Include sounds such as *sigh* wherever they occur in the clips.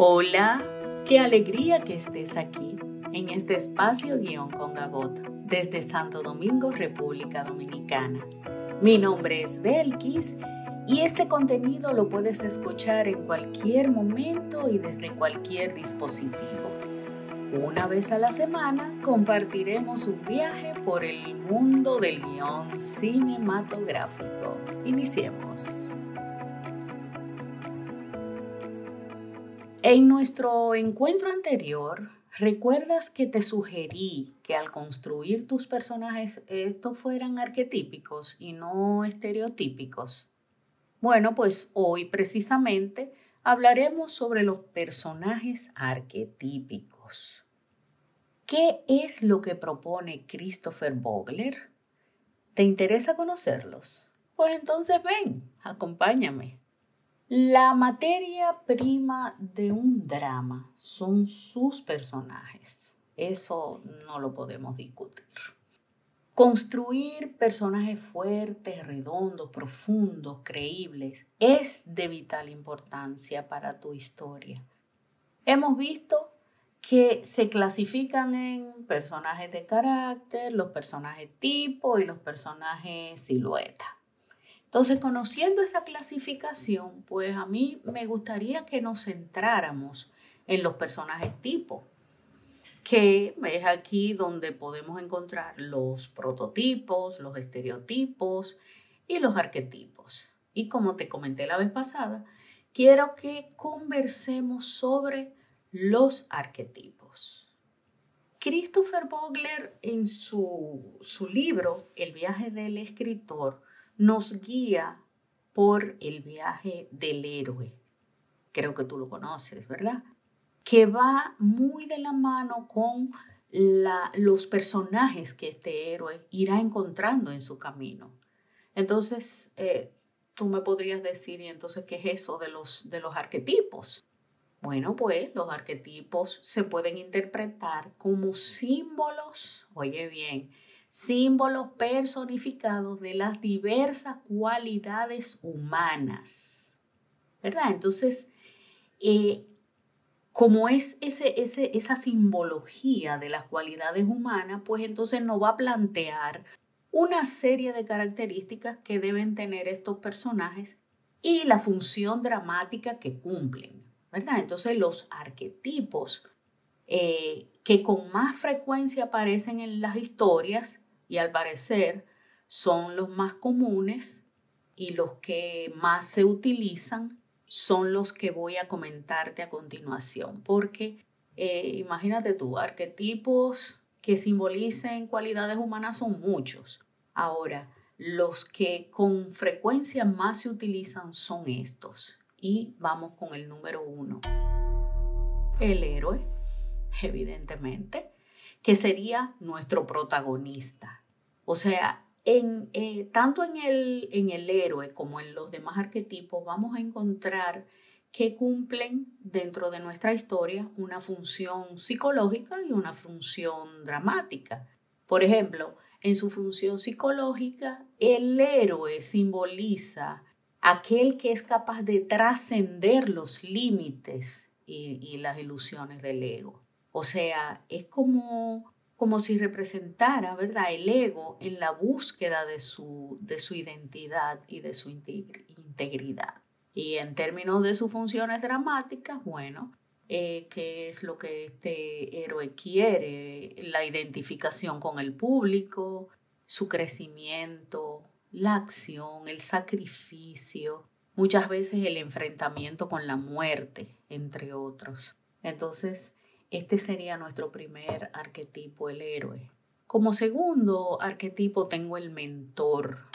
Hola, qué alegría que estés aquí en este espacio guion con Gabot desde Santo Domingo, República Dominicana. Mi nombre es Belkis y este contenido lo puedes escuchar en cualquier momento y desde cualquier dispositivo. Una vez a la semana compartiremos un viaje por el mundo del guion cinematográfico. Iniciemos. En nuestro encuentro anterior, ¿recuerdas que te sugerí que al construir tus personajes estos fueran arquetípicos y no estereotípicos? Bueno, pues hoy precisamente hablaremos sobre los personajes arquetípicos. ¿Qué es lo que propone Christopher Vogler? ¿Te interesa conocerlos? Pues entonces ven, acompáñame. La materia prima de un drama son sus personajes. Eso no lo podemos discutir. Construir personajes fuertes, redondos, profundos, creíbles es de vital importancia para tu historia. Hemos visto que se clasifican en personajes de carácter, los personajes tipo y los personajes silueta. Entonces, conociendo esa clasificación, pues a mí me gustaría que nos centráramos en los personajes tipo, que es aquí donde podemos encontrar los prototipos, los estereotipos y los arquetipos. Y como te comenté la vez pasada, quiero que conversemos sobre los arquetipos. Christopher Vogler en su, su libro El viaje del escritor nos guía por el viaje del héroe. Creo que tú lo conoces, ¿verdad? Que va muy de la mano con los personajes que este héroe irá encontrando en su camino. Entonces, eh, tú me podrías decir, ¿y entonces qué es eso de los, de los arquetipos? Bueno, pues los arquetipos se pueden interpretar como símbolos, oye bien, símbolos personificados de las diversas cualidades humanas. ¿Verdad? Entonces, eh, como es ese, ese, esa simbología de las cualidades humanas, pues entonces nos va a plantear una serie de características que deben tener estos personajes y la función dramática que cumplen, ¿verdad? Entonces los arquetipos eh, que con más frecuencia aparecen en las historias y al parecer son los más comunes y los que más se utilizan son los que voy a comentarte a continuación, porque eh, imagínate tú, arquetipos que simbolicen cualidades humanas son muchos. Ahora, los que con frecuencia más se utilizan son estos. Y vamos con el número uno. El héroe *laughs* evidentemente, que sería nuestro protagonista. O sea, en, eh, tanto en el, en el héroe como en los demás arquetipos vamos a encontrar que cumplen dentro de nuestra historia una función psicológica y una función dramática. Por ejemplo, en su función psicológica, el héroe simboliza aquel que es capaz de trascender los límites y las ilusiones del ego. O sea, es como, como si representara, ¿verdad?, el ego en la búsqueda de su, de su identidad y de su integridad. Y en términos de sus funciones dramáticas, bueno, eh, qué es lo que este héroe quiere, la identificación con el público, su crecimiento, la acción, el sacrificio, muchas veces el enfrentamiento con la muerte, entre otros. Entonces, este sería nuestro primer arquetipo, el héroe. Como segundo arquetipo tengo el mentor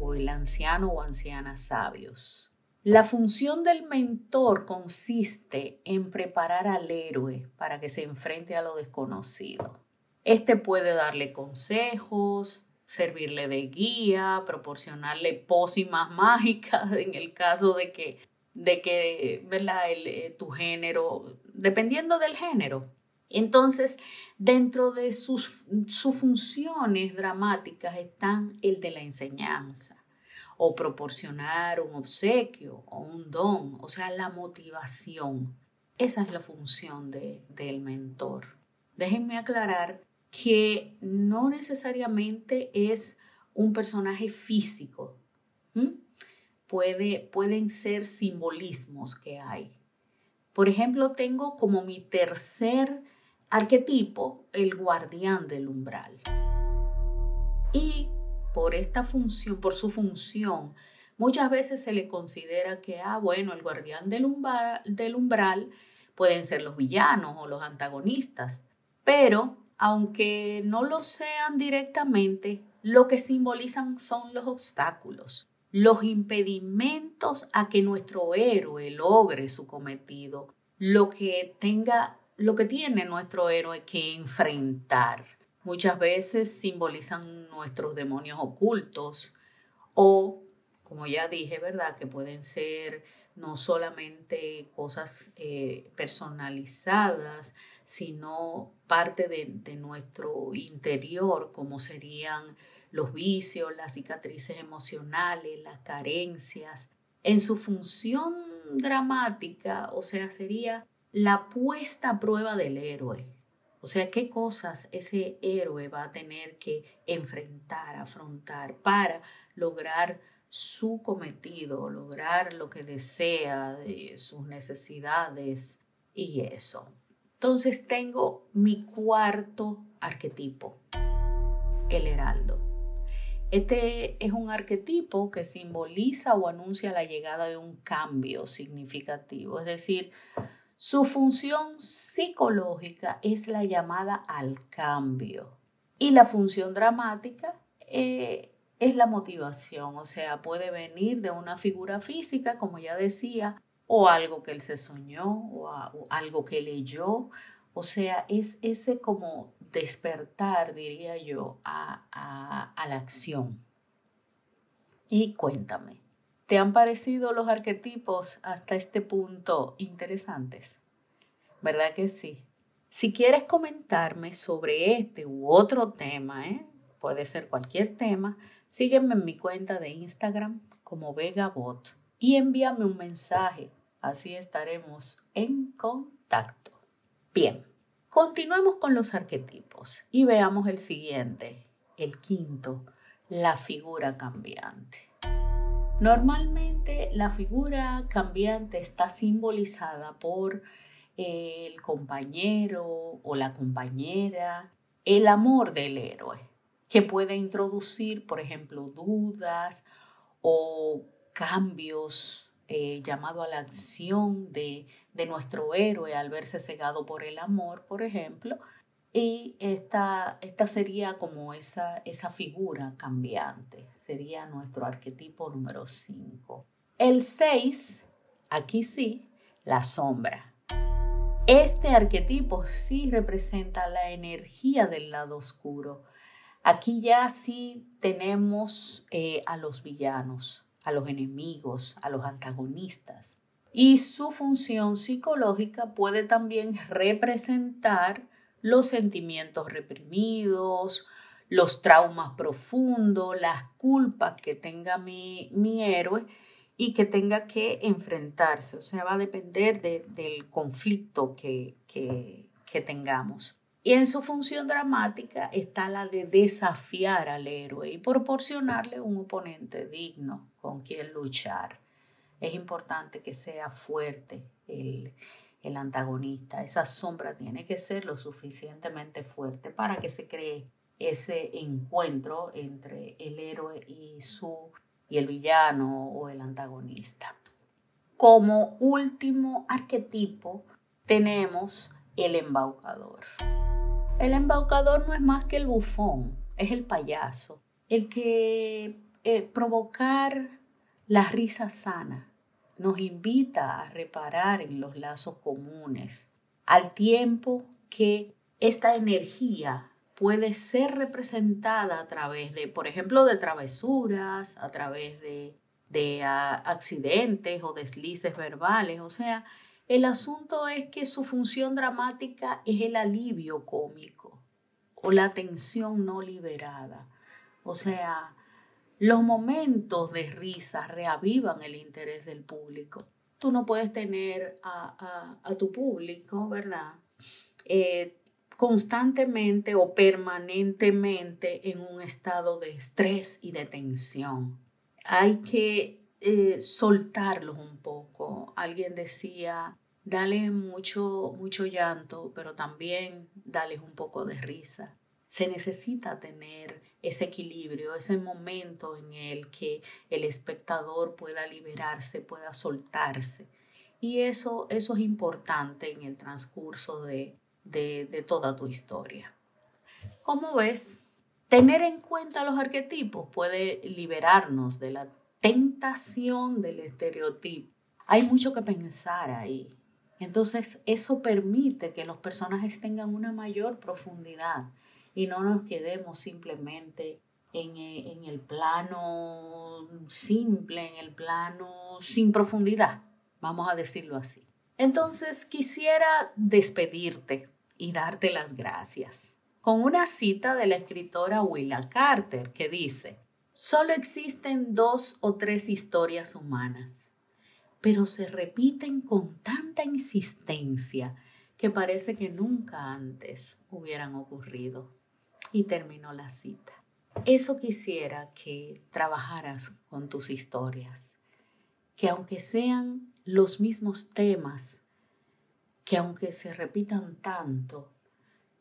o el anciano o anciana sabios. La función del mentor consiste en preparar al héroe para que se enfrente a lo desconocido. Este puede darle consejos, servirle de guía, proporcionarle pócimas *laughs* mágicas en el caso de que de que, ¿verdad? El, eh, tu género, dependiendo del género. Entonces, dentro de sus, sus funciones dramáticas están el de la enseñanza. o proporcionar un obsequio o un don, o sea, la motivación. Esa es la función del mentor. Déjenme aclarar que no necesariamente es un personaje físico. Puede, pueden ser simbolismos que hay. Por ejemplo, tengo como mi tercer arquetipo el guardián del umbral. Y por esta función, por su función, muchas veces se le considera que, ah, bueno, el guardián del umbral, del umbral pueden ser los villanos o los antagonistas, pero aunque no lo sean directamente, lo que simbolizan son los obstáculos, los impedimentos a que nuestro héroe logre su cometido, lo que tenga, lo que tiene nuestro héroe que enfrentar. Muchas veces simbolizan nuestros demonios ocultos o, como ya dije, ¿verdad? Que pueden ser no solamente cosas eh, personalizadas, sino parte de, de, nuestro interior, como serían los vicios, las cicatrices emocionales, las carencias. En su función dramática, o sea, sería la puesta a prueba del héroe, o sea, qué cosas ese héroe va a tener que enfrentar, afrontar para lograr su cometido, lograr lo que desea, de sus necesidades y eso. Entonces tengo mi cuarto arquetipo, el heraldo. Este es un arquetipo que simboliza o anuncia la llegada de un cambio significativo, es decir, su función psicológica es la llamada al cambio. Y la función dramática eh, es la motivación, o sea, puede venir de una figura física, como ya decía, o algo que él se soñó, o, algo que leyó, o sea, es ese como despertar, diría yo, a, a la acción. Y cuéntame, ¿Te han parecido los arquetipos hasta este punto interesantes? ¿Verdad que sí? Si quieres comentarme sobre este u otro tema, ¿eh? puede ser cualquier tema, sígueme en mi cuenta de Instagram como VegaBot y envíame un mensaje. Así estaremos en contacto. Bien, continuemos con los arquetipos y veamos el siguiente, el quinto, la figura cambiante. Normalmente la figura cambiante está simbolizada por el compañero o la compañera, el amor del héroe, que puede introducir, por ejemplo, dudas o cambios eh, llamado a la acción de, de nuestro héroe al verse cegado por el amor, por ejemplo, y esta, esta sería como esa, esa figura cambiante, sería nuestro arquetipo número 5. El 6, aquí sí, la sombra. Este arquetipo sí representa la energía del lado oscuro. Aquí ya sí tenemos eh, a los villanos, a los enemigos, a los antagonistas. Y su función psicológica puede también representar los sentimientos reprimidos, los traumas profundos, las culpas que tenga mi, mi héroe y que tenga que enfrentarse. O sea, va a depender del conflicto que, que, que tengamos. Y en su función dramática está la de desafiar al héroe y proporcionarle un oponente digno con quien luchar. Es importante que sea fuerte el, el antagonista. Esa sombra tiene que ser lo suficientemente fuerte para que se cree ese encuentro entre el héroe y su y el villano o el antagonista. Como último arquetipo tenemos el embaucador. El embaucador no es más que el bufón, es el payaso, el que eh, provocar la risa sana, nos invita a reparar en los lazos comunes, al tiempo que esta energía puede ser representada a través de, por ejemplo, de travesuras, a través de, de ah, accidentes o deslices verbales. O sea, el asunto es que su función dramática es el alivio cómico o la tensión no liberada. O sea, Los momentos de risa reavivan el interés del público. Tú no puedes tener a, tu público, ¿verdad? Eh, constantemente o permanentemente en un estado de estrés y de tensión. Hay que eh, soltarlos un poco. Alguien decía, dale mucho, mucho llanto, pero también dale un poco de risa. Se necesita tener ese equilibrio, ese momento en el que el espectador pueda liberarse, pueda soltarse. Y eso, eso es importante en el transcurso de, de, toda tu historia. Como ves, tener en cuenta los arquetipos puede liberarnos de la tentación del estereotipo. Hay mucho que pensar ahí. Entonces, eso permite que los personajes tengan una mayor profundidad y no nos quedemos simplemente en, eh, en, el plano simple, en el plano sin profundidad, vamos a decirlo así. Entonces, quisiera despedirte y darte las gracias. Con una cita de la escritora Willa Carter que dice, solo existen dos o tres historias humanas, pero se repiten con tanta insistencia que parece que nunca antes hubieran ocurrido. Y terminó la cita. Eso quisiera que trabajaras con tus historias, que aunque sean los mismos temas, que aunque se repitan tanto,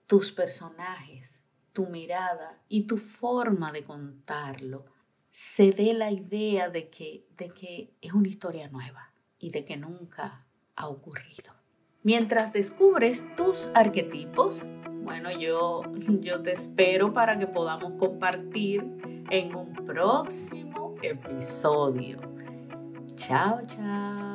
tus personajes, tu mirada y tu forma de contarlo, se dé la idea de que, de que es una historia nueva y de que nunca ha ocurrido. Mientras descubres tus arquetipos, bueno, yo, *laughs* yo te espero para que podamos compartir en un próximo episodio. Chao, chao.